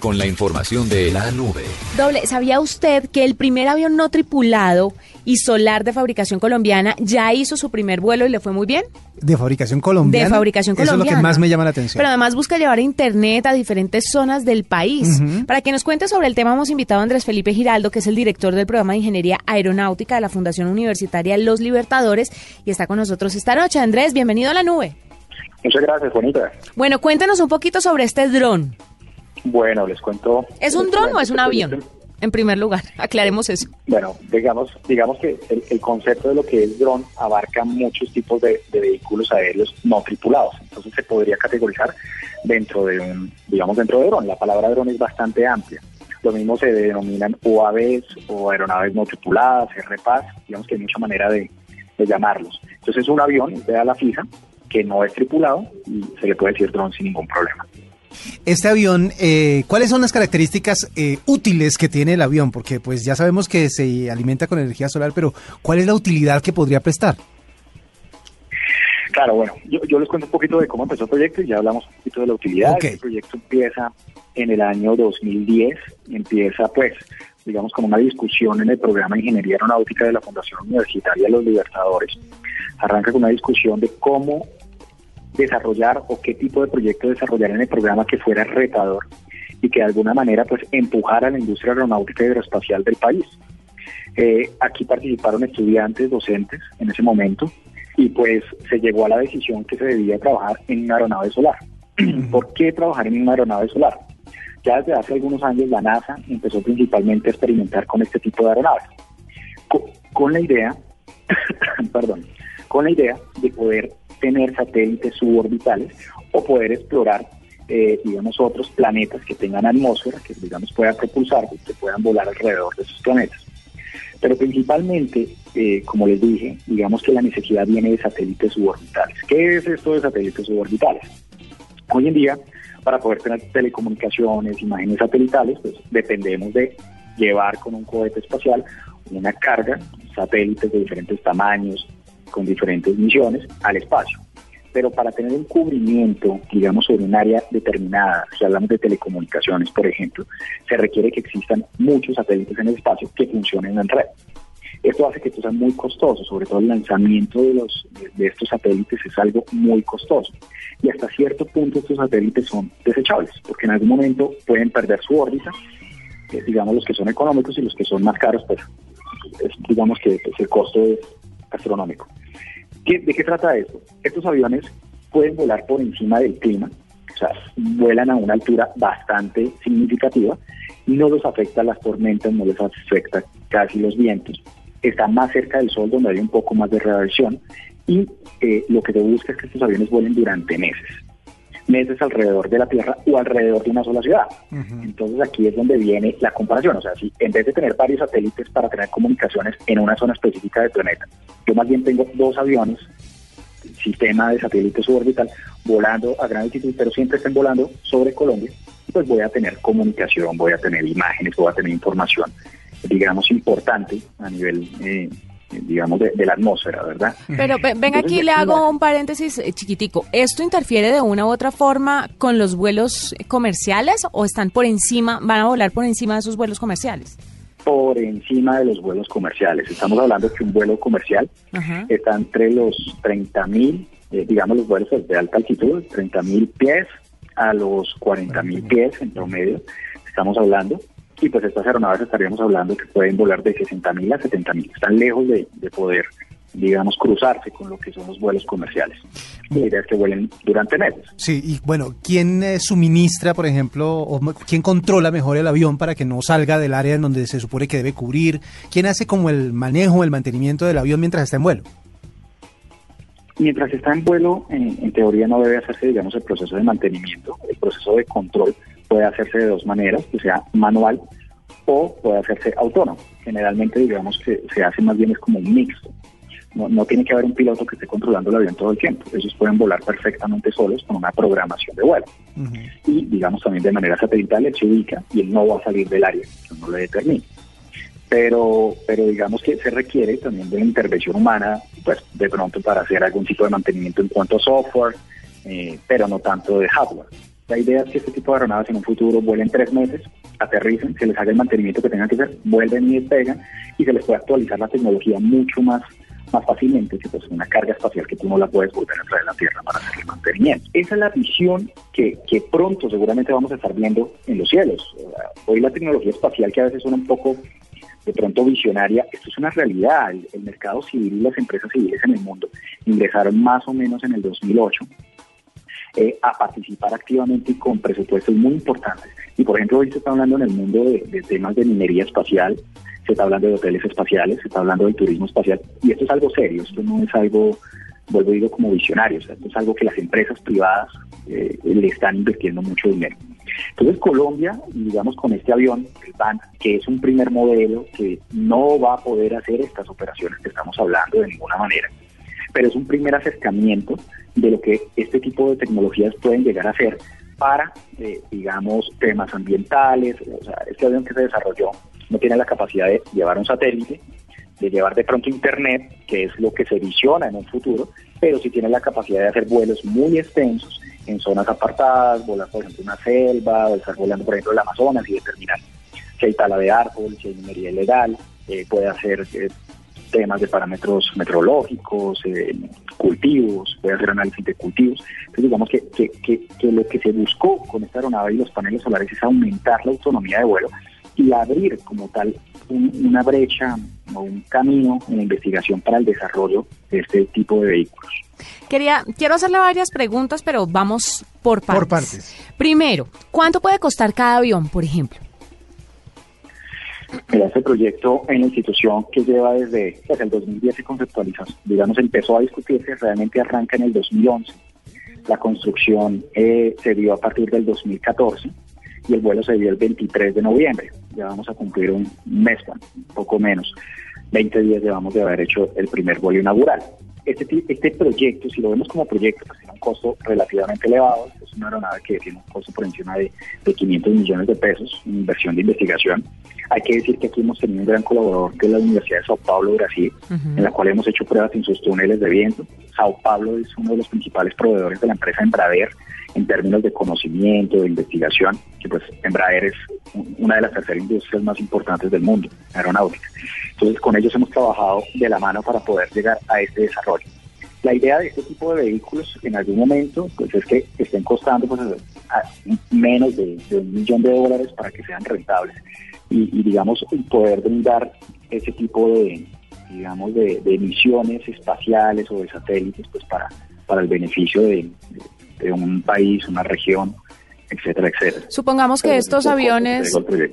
Con la información de la nube. Doble, ¿sabía usted que el primer avión no tripulado y solar de fabricación colombiana ya hizo su primer vuelo y le fue muy bien? De fabricación colombiana. De fabricación colombiana. Eso es lo que más me llama la atención. Pero además busca llevar internet a diferentes zonas del país. Para que nos cuente sobre el tema hemos invitado a Andrés Felipe Giraldo, que es el director del programa de Ingeniería Aeronáutica de la Fundación Universitaria Los Libertadores y está con nosotros esta noche. Andrés, bienvenido a la nube. Muchas gracias, Juanita. Bueno, cuéntanos un poquito sobre este dron. Bueno, les cuento. ¿Es un dron o es un avión? En primer lugar, aclaremos eso. Bueno, digamos, digamos que el, concepto de lo que es dron abarca muchos tipos de, vehículos aéreos no tripulados. Entonces se podría categorizar dentro de un, digamos, dentro de dron. La palabra dron es bastante amplia. Lo mismo se denominan UAVs o aeronaves no tripuladas, RPAS, digamos que hay mucha manera de, de llamarlos. Entonces es un avión de ala fija que no es tripulado y se le puede decir dron sin ningún problema. Este avión, eh, ¿cuáles son las características eh, útiles que tiene el avión? Porque pues ya sabemos que se alimenta con energía solar, pero ¿cuál es la utilidad que podría prestar? Claro, bueno, yo, les cuento un poquito de cómo empezó el proyecto y ya hablamos un poquito de la utilidad. El proyecto empieza en el año 2010, empieza pues, digamos, con una discusión en el programa de Ingeniería Aeronáutica de la Fundación Universitaria Los Libertadores. Arranca con una discusión de cómo desarrollar o qué tipo de proyecto desarrollar en el programa que fuera retador y que de alguna manera pues empujara a la industria aeronáutica y aeroespacial del país. Eh, aquí participaron estudiantes, docentes en ese momento y pues se llegó a la decisión que se debía trabajar en una aeronave solar. ¿Por qué trabajar en una aeronave solar? Ya desde hace algunos años la NASA empezó principalmente a experimentar con este tipo de aeronaves, con la idea, perdón, con la idea de poder tener satélites suborbitales o poder explorar, eh, digamos, otros planetas que tengan atmósfera, que, digamos, puedan propulsar, que puedan volar alrededor de esos planetas. Pero principalmente, eh, como les dije, digamos que la necesidad viene de satélites suborbitales. ¿Qué es esto de satélites suborbitales? Hoy en día, para poder tener telecomunicaciones, imágenes satelitales, pues dependemos de llevar con un cohete espacial una carga, satélites de diferentes tamaños, con diferentes misiones al espacio. Pero para tener un cubrimiento, digamos, sobre un área determinada, si hablamos de telecomunicaciones, por ejemplo, se requiere que existan muchos satélites en el espacio que funcionen en red. Esto hace que esto sea muy costoso, sobre todo el lanzamiento de, los, de estos satélites es algo muy costoso. Y hasta cierto punto estos satélites son desechables, porque en algún momento pueden perder su órbita, digamos los que son económicos y los que son más caros, pues digamos que pues, el costo es astronómico. ¿De qué trata esto? Estos aviones pueden volar por encima del clima, o sea, vuelan a una altura bastante significativa, no los afecta las tormentas, no les afecta casi los vientos, están más cerca del sol donde hay un poco más de radiación y eh, lo que se busca es que estos aviones vuelen durante meses meses alrededor de la Tierra o alrededor de una sola ciudad. Entonces aquí es donde viene la comparación. O sea, si en vez de tener varios satélites para tener comunicaciones en una zona específica del planeta, yo más bien tengo dos aviones, sistema de satélite suborbital, volando a gran altitud, pero siempre estén volando sobre Colombia, pues voy a tener comunicación, voy a tener imágenes, voy a tener información, digamos, importante a nivel eh, digamos, de, la atmósfera, ¿verdad? Pero venga aquí, le hago un paréntesis eh, chiquitico. ¿Esto interfiere de una u otra forma con los vuelos comerciales o están por encima, van a volar por encima de esos vuelos comerciales? Por encima de los vuelos comerciales. Estamos hablando que un vuelo comercial está entre los 30 mil, eh, digamos, los vuelos de alta altitud, 30 mil pies a los 40 mil pies en promedio. Estamos hablando y pues estas aeronaves estaríamos hablando que pueden volar de 60.000 a 70.000. Están lejos de, poder, digamos, cruzarse con lo que son los vuelos comerciales. La idea es que vuelen durante meses. Sí, y bueno, ¿quién eh, suministra, por ejemplo, o quién controla mejor el avión para que no salga del área en donde se supone que debe cubrir? ¿Quién hace como el manejo, el mantenimiento del avión mientras está en vuelo? Mientras está en vuelo, en, teoría no debe hacerse, digamos, el proceso de mantenimiento, el proceso de control puede hacerse de dos maneras, que sea manual o puede hacerse autónomo. Generalmente digamos que se hace más bien es como un mixto. No, tiene que haber un piloto que esté controlando el avión todo el tiempo. Ellos pueden volar perfectamente solos con una programación de vuelo. Y digamos también de manera satelital él se ubica y él no va a salir del área que uno le determine. Pero, pero digamos que se requiere también de la intervención humana, pues de pronto para hacer algún tipo de mantenimiento en cuanto a software, eh, pero no tanto de hardware. La idea es que este tipo de aeronaves en un futuro vuelen tres meses, aterricen, se les haga el mantenimiento que tengan que hacer, vuelven y despegan y se les puede actualizar la tecnología mucho más más fácilmente que pues una carga espacial que tú no la puedes volver a traer a la Tierra para hacer el mantenimiento. Esa es la visión que, que pronto seguramente vamos a estar viendo en los cielos. Hoy la tecnología espacial que a veces suena un poco de pronto visionaria, esto es una realidad. El, el mercado civil y las empresas civiles en el mundo ingresaron más o menos en el 2008 eh, a participar activamente y con presupuestos muy importantes. Y por ejemplo, hoy se está hablando en el mundo de, temas de minería espacial, se está hablando de hoteles espaciales, se está hablando del turismo espacial, y esto es algo serio, esto no es algo, vuelvo a digo, como visionario, esto es algo que las empresas privadas eh, le están invirtiendo mucho dinero. Entonces Colombia, digamos con este avión, el BAN, que es un primer modelo que no va a poder hacer estas operaciones que estamos hablando de ninguna manera, pero es un primer acercamiento de lo que este tipo de tecnologías pueden llegar a ser para, eh, digamos, temas ambientales. O sea, este avión que se desarrolló no tiene la capacidad de llevar un satélite, de llevar de pronto internet, que es lo que se visiona en un futuro, pero sí tiene la capacidad de hacer vuelos muy extensos en zonas apartadas, volar por ejemplo una selva, o estar volando por ejemplo el Amazonas y determinar si hay tala de árbol, si hay minería ilegal, eh, puede hacer eh, temas de parámetros meteorológicos, eh, cultivos, puede hacer análisis de cultivos. Entonces digamos que, que, lo que se buscó con esta aeronave y los paneles solares es aumentar la autonomía de vuelo y abrir como tal una brecha o un camino en la investigación para el desarrollo de este tipo de vehículos. Quería, quiero hacerle varias preguntas, pero vamos por partes. Por partes. Primero, ¿cuánto puede costar cada avión, por ejemplo? Este proyecto en la institución que lleva desde, pues, el 2010 se conceptualizó, digamos, empezó a discutirse, realmente arranca en el 2011. La construcción eh, se dio a partir del 2014 y el vuelo se dio el 23 de noviembre. Ya vamos a cumplir un mes, un poco menos. 20 días llevamos de haber hecho el primer vuelo inaugural. Este, este proyecto, si lo vemos como proyecto, pues un costo relativamente elevado. Es una aeronave que tiene un costo por encima de, de 500 millones de pesos inversión de investigación. Hay que decir que aquí hemos tenido un gran colaborador que es la Universidad de Sao Paulo, Brasil, en la cual hemos hecho pruebas en sus túneles de viento. Sao Paulo es uno de los principales proveedores de la empresa Embraer en términos de conocimiento, de investigación, que pues Embraer es una de las terceras industrias más importantes del mundo, aeronáutica. Entonces con ellos hemos trabajado de la mano para poder llegar a este desarrollo. La idea de este tipo de vehículos en algún momento pues es que estén costando pues, menos de, un millón de dólares para que sean rentables. Y, digamos poder brindar ese tipo de digamos de, de, espaciales o de satélites pues para para el beneficio de un país, una región, etcétera, etcétera. Supongamos que estos aviones,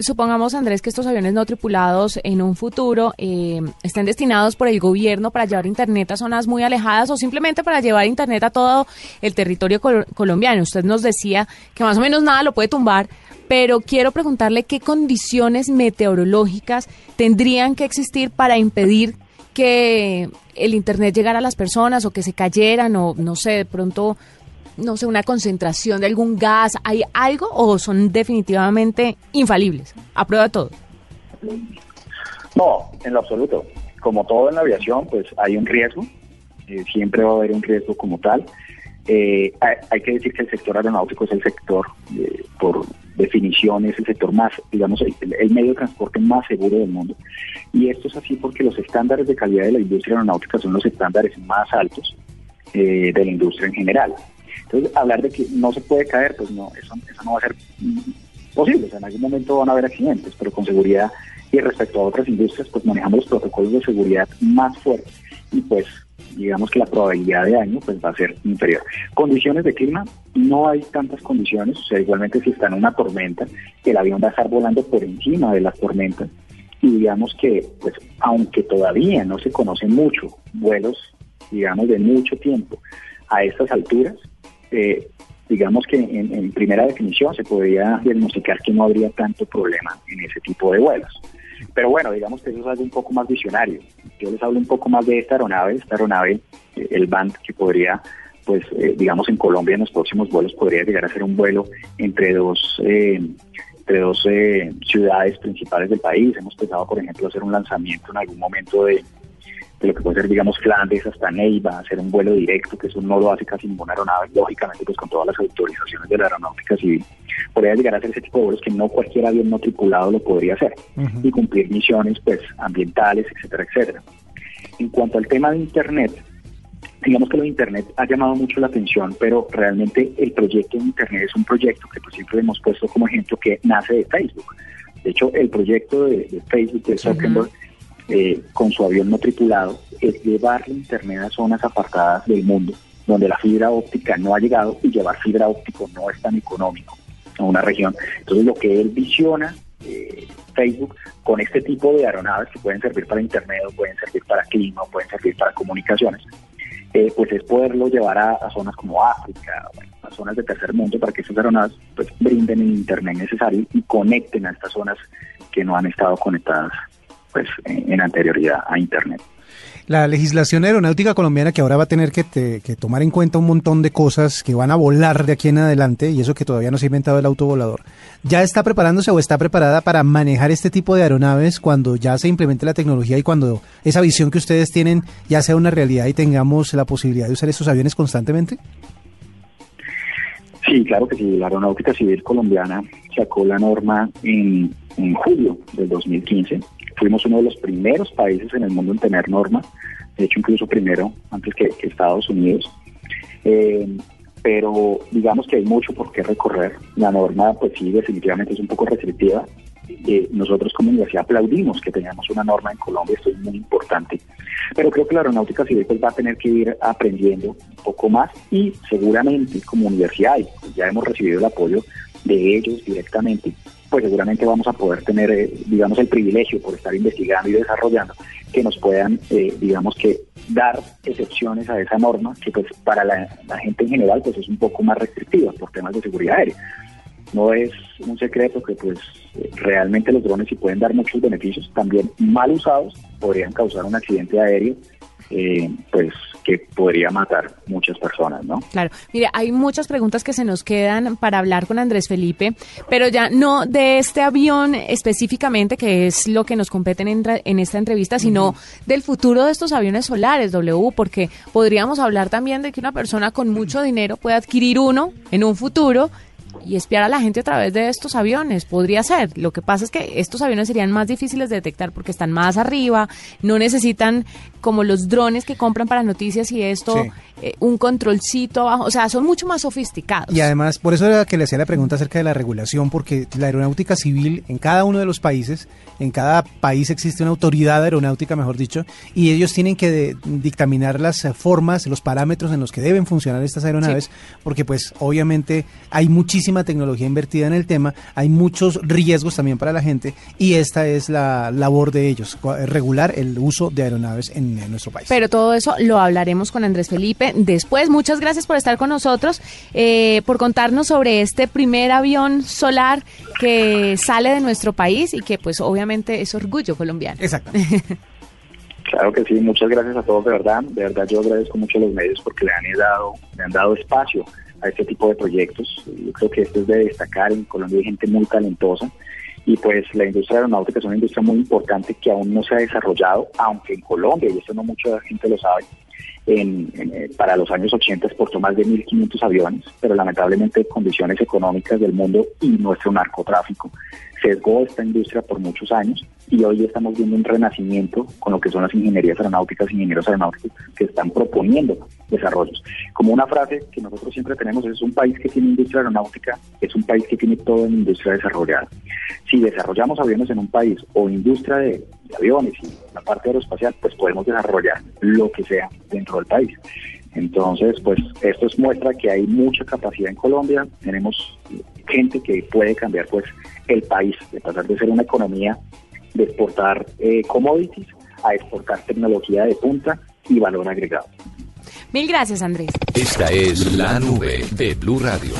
supongamos Andrés que estos aviones no tripulados en un futuro eh, estén destinados por el gobierno para llevar internet a zonas muy alejadas o simplemente para llevar internet a todo el territorio colombiano. Usted nos decía que más o menos nada lo puede tumbar, pero quiero preguntarle qué condiciones meteorológicas tendrían que existir para impedir que el internet llegara a las personas o que se cayeran o no sé, de pronto no sé, una concentración de algún gas? ¿Hay algo o son definitivamente infalibles? ¿A prueba todo? No, en lo absoluto. Como todo en la aviación, pues hay un riesgo. Eh, siempre va a haber un riesgo como tal. Eh, hay, que decir que el sector aeronáutico es el sector, eh, por definición, es el sector más, digamos, el, el, medio de transporte más seguro del mundo. Y esto es así porque los estándares de calidad de la industria aeronáutica son los estándares más altos de la industria en general. Entonces, hablar de que no se puede caer, pues no, eso, no va a ser posible. O sea, en algún momento van a haber accidentes, pero con seguridad y respecto a otras industrias, pues manejamos los protocolos de seguridad más fuertes y pues digamos que la probabilidad de daño pues va a ser inferior. Condiciones de clima, no hay tantas condiciones, o sea, igualmente si está en una tormenta, el avión va a estar volando por encima de las tormentas y digamos que pues aunque todavía no se conocen mucho vuelos, digamos, de mucho tiempo a estas alturas, eh, digamos que en, primera definición se podría diagnosticar que no habría tanto problema en ese tipo de vuelos. Pero bueno, digamos que eso es algo un poco más visionario. Yo les hablo un poco más de esta aeronave, esta aeronave, eh, el BAND, que podría, pues, eh, digamos, en Colombia en los próximos vuelos podría llegar a ser un vuelo entre dos, eh, entre dos ciudades principales del país. Hemos pensado, por ejemplo, hacer un lanzamiento en algún momento de, de lo que puede ser, digamos, Flandes hasta Neiva, hacer un vuelo directo, que eso no lo hace casi ninguna aeronave, lógicamente, pues con todas las autorizaciones de la aeronáutica civil. Podría llegar a hacer ese tipo de vuelos que no cualquier avión no tripulado lo podría hacer y cumplir misiones, pues, ambientales, etcétera, etcétera. En cuanto al tema de Internet, digamos que lo de Internet ha llamado mucho la atención, pero realmente el proyecto de Internet es un proyecto que pues, siempre hemos puesto como ejemplo que nace de Facebook. De hecho, el proyecto de, Facebook de Zuckerberg eh, con su avión no tripulado es llevar la Internet a zonas apartadas del mundo donde la fibra óptica no ha llegado y llevar fibra óptica no es tan económico a una región. Entonces lo que él visiona, eh, Facebook, con este tipo de aeronaves que pueden servir para Internet pueden servir para clima pueden servir para comunicaciones, eh, pues es poderlo llevar a, zonas como África, a zonas de tercer mundo para que esas aeronaves pues, brinden el Internet necesario y conecten a estas zonas que no han estado conectadas pues en, anterioridad a Internet. La legislación aeronáutica colombiana que ahora va a tener que, tomar en cuenta un montón de cosas que van a volar de aquí en adelante y eso que todavía no se ha inventado el autovolador, ¿ya está preparándose o está preparada para manejar este tipo de aeronaves cuando ya se implemente la tecnología y cuando esa visión que ustedes tienen ya sea una realidad y tengamos la posibilidad de usar estos aviones constantemente? Sí, claro que sí. La Aeronáutica Civil Colombiana sacó la norma en, en julio del 2015 Fuimos uno de los primeros países en el mundo en tener norma, de hecho incluso primero antes que, Estados Unidos. Eh, pero digamos que hay mucho por qué recorrer. La norma, pues sí, definitivamente es un poco restrictiva. Eh, nosotros como universidad aplaudimos que tengamos una norma en Colombia, esto es muy importante. Pero creo que la aeronáutica civil pues, va a tener que ir aprendiendo un poco más y seguramente como universidad, ya hemos recibido el apoyo de ellos directamente, pues seguramente vamos a poder tener, eh, digamos, el privilegio por estar investigando y desarrollando que nos puedan, eh, digamos, que dar excepciones a esa norma que pues para la, gente en general pues es un poco más restrictiva por temas de seguridad aérea. No es un secreto que pues realmente los drones sí pueden dar muchos beneficios, también mal usados podrían causar un accidente aéreo eh, pues que podría matar muchas personas, ¿no? Claro, mire, hay muchas preguntas que se nos quedan para hablar con Andrés Felipe, pero ya no de este avión específicamente, que es lo que nos compete en, esta entrevista, sino del futuro de estos aviones solares, W, porque podríamos hablar también de que una persona con mucho dinero puede adquirir uno en un futuro y espiar a la gente a través de estos aviones. Podría ser. Lo que pasa es que estos aviones serían más difíciles de detectar porque están más arriba, no necesitan como los drones que compran para noticias y esto, eh, un controlcito abajo. O sea, son mucho más sofisticados. Y además, por eso era que le hacía la pregunta acerca de la regulación, porque la aeronáutica civil en cada uno de los países, en cada país existe una autoridad aeronáutica, mejor dicho, y ellos tienen que dictaminar las formas, los parámetros en los que deben funcionar estas aeronaves, porque pues obviamente hay muchísima tecnología invertida en el tema, hay muchos riesgos también para la gente, y esta es la labor de ellos, regular el uso de aeronaves en en nuestro país. Pero todo eso lo hablaremos con Andrés Felipe después. Muchas gracias por estar con nosotros, eh, por contarnos sobre este primer avión solar que sale de nuestro país y que pues obviamente es orgullo colombiano. Exacto. Claro que sí, muchas gracias a todos, de verdad. De verdad yo agradezco mucho a los medios porque le han dado, le han dado espacio a este tipo de proyectos. Yo creo que esto es de destacar. En Colombia hay gente muy talentosa y pues la industria aeronáutica es una industria muy importante que aún no se ha desarrollado, aunque en Colombia, y eso no mucha gente lo sabe, eh, para los años 80 exportó más de 1.500 aviones, pero lamentablemente condiciones económicas del mundo y nuestro narcotráfico sesgó esta industria por muchos años y hoy estamos viendo un renacimiento con lo que son las ingenierías aeronáuticas, ingenieros aeronáuticos que están proponiendo desarrollos. Como una frase que nosotros siempre tenemos, es un país que tiene industria aeronáutica, es un país que tiene toda una industria desarrollada. Si desarrollamos aviones en un país o industria de, aviones y la parte aeroespacial, pues podemos desarrollar lo que sea dentro del país. Entonces, pues esto es muestra que hay mucha capacidad en Colombia, tenemos gente que puede cambiar pues el país, de pasar de ser una economía de exportar eh, commodities a exportar tecnología de punta y valor agregado. Mil gracias, Andrés. Esta es la nube de Blue Radio.